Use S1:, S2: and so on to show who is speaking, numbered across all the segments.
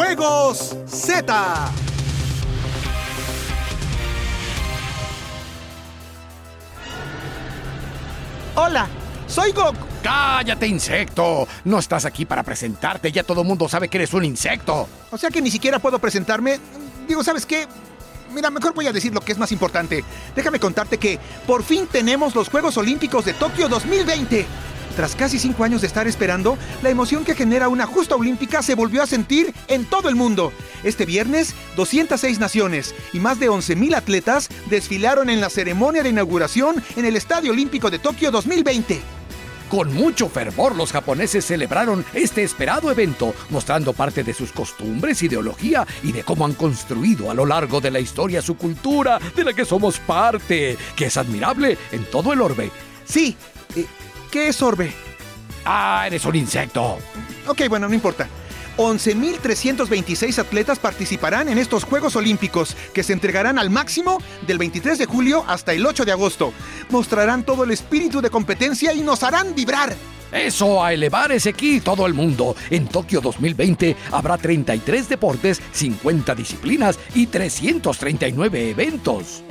S1: Juegos Z.
S2: Hola, soy Goku.
S3: ¡Cállate, insecto! No estás aquí para presentarte, ya todo el mundo sabe que eres un insecto.
S2: O sea que ni siquiera puedo presentarme. Digo, ¿sabes qué? Mira, mejor voy a decir lo que es más importante. Déjame contarte que por fin tenemos los Juegos Olímpicos de Tokio 2020. Tras casi cinco años de estar esperando, la emoción que genera una justa olímpica se volvió a sentir en todo el mundo. Este viernes, 206 naciones y más de 11.000 atletas desfilaron en la ceremonia de inauguración en el Estadio Olímpico de Tokio 2020.
S3: Con mucho fervor los japoneses celebraron este esperado evento, mostrando parte de sus costumbres, ideología y de cómo han construido a lo largo de la historia su cultura, de la que somos parte, que es admirable en todo el orbe.
S2: Sí, eh, ¿qué es orbe?
S3: Ah, eres un insecto.
S2: Ok, bueno, no importa. 11.326 atletas participarán en estos Juegos Olímpicos, que se entregarán al máximo del 23 de julio hasta el 8 de agosto. Mostrarán todo el espíritu de competencia y nos harán vibrar.
S3: Eso, a elevar ese ki todo el mundo. En Tokio 2020 habrá 33 deportes, 50 disciplinas y 339 eventos.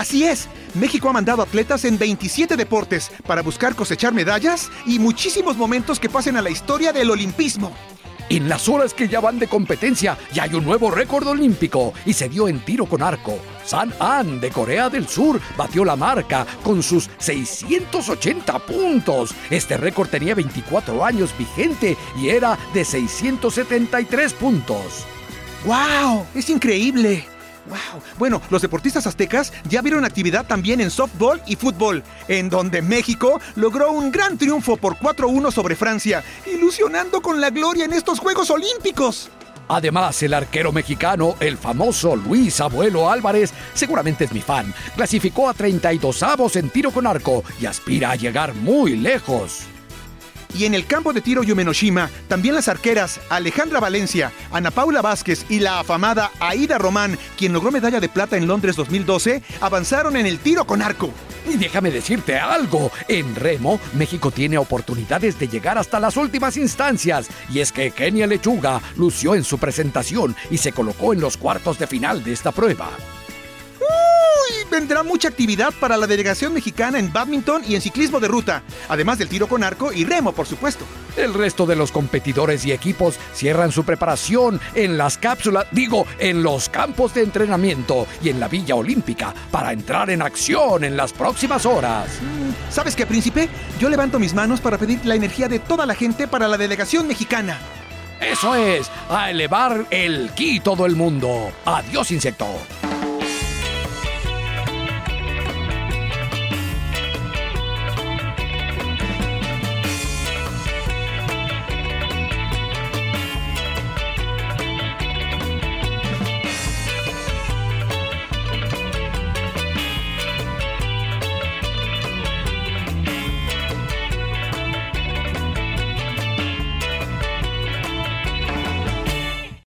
S2: Así es, México ha mandado atletas en 27 deportes para buscar cosechar medallas y muchísimos momentos que pasen a la historia del olimpismo.
S3: En las horas que ya van de competencia, ya hay un nuevo récord olímpico y se dio en tiro con arco. San An de Corea del Sur batió la marca con sus 680 puntos. Este récord tenía 24 años vigente y era de 673 puntos.
S2: ¡Wow! ¡Es increíble! ¡Wow! Bueno, los deportistas aztecas ya vieron actividad también en softball y fútbol, en donde México logró un gran triunfo por 4-1 sobre Francia, ilusionando con la gloria en estos Juegos Olímpicos.
S3: Además, el arquero mexicano, el famoso Luis Abuelo Álvarez, seguramente es mi fan, clasificó a 32 avos en tiro con arco y aspira a llegar muy lejos.
S2: Y en el campo de tiro Yumenoshima, también las arqueras Alejandra Valencia, Ana Paula Vázquez y la afamada Aida Román, quien logró medalla de plata en Londres 2012, avanzaron en el tiro con arco.
S3: Y déjame decirte algo, en remo México tiene oportunidades de llegar hasta las últimas instancias, y es que Kenia Lechuga lució en su presentación y se colocó en los cuartos de final de esta prueba.
S2: Vendrá mucha actividad para la delegación mexicana en badminton y en ciclismo de ruta, además del tiro con arco y remo, por supuesto.
S3: El resto de los competidores y equipos cierran su preparación en las cápsulas, digo, en los campos de entrenamiento y en la Villa Olímpica para entrar en acción en las próximas horas.
S2: ¿Sabes qué, príncipe? Yo levanto mis manos para pedir la energía de toda la gente para la delegación mexicana.
S3: Eso es, a elevar el ki todo el mundo. Adiós, insecto.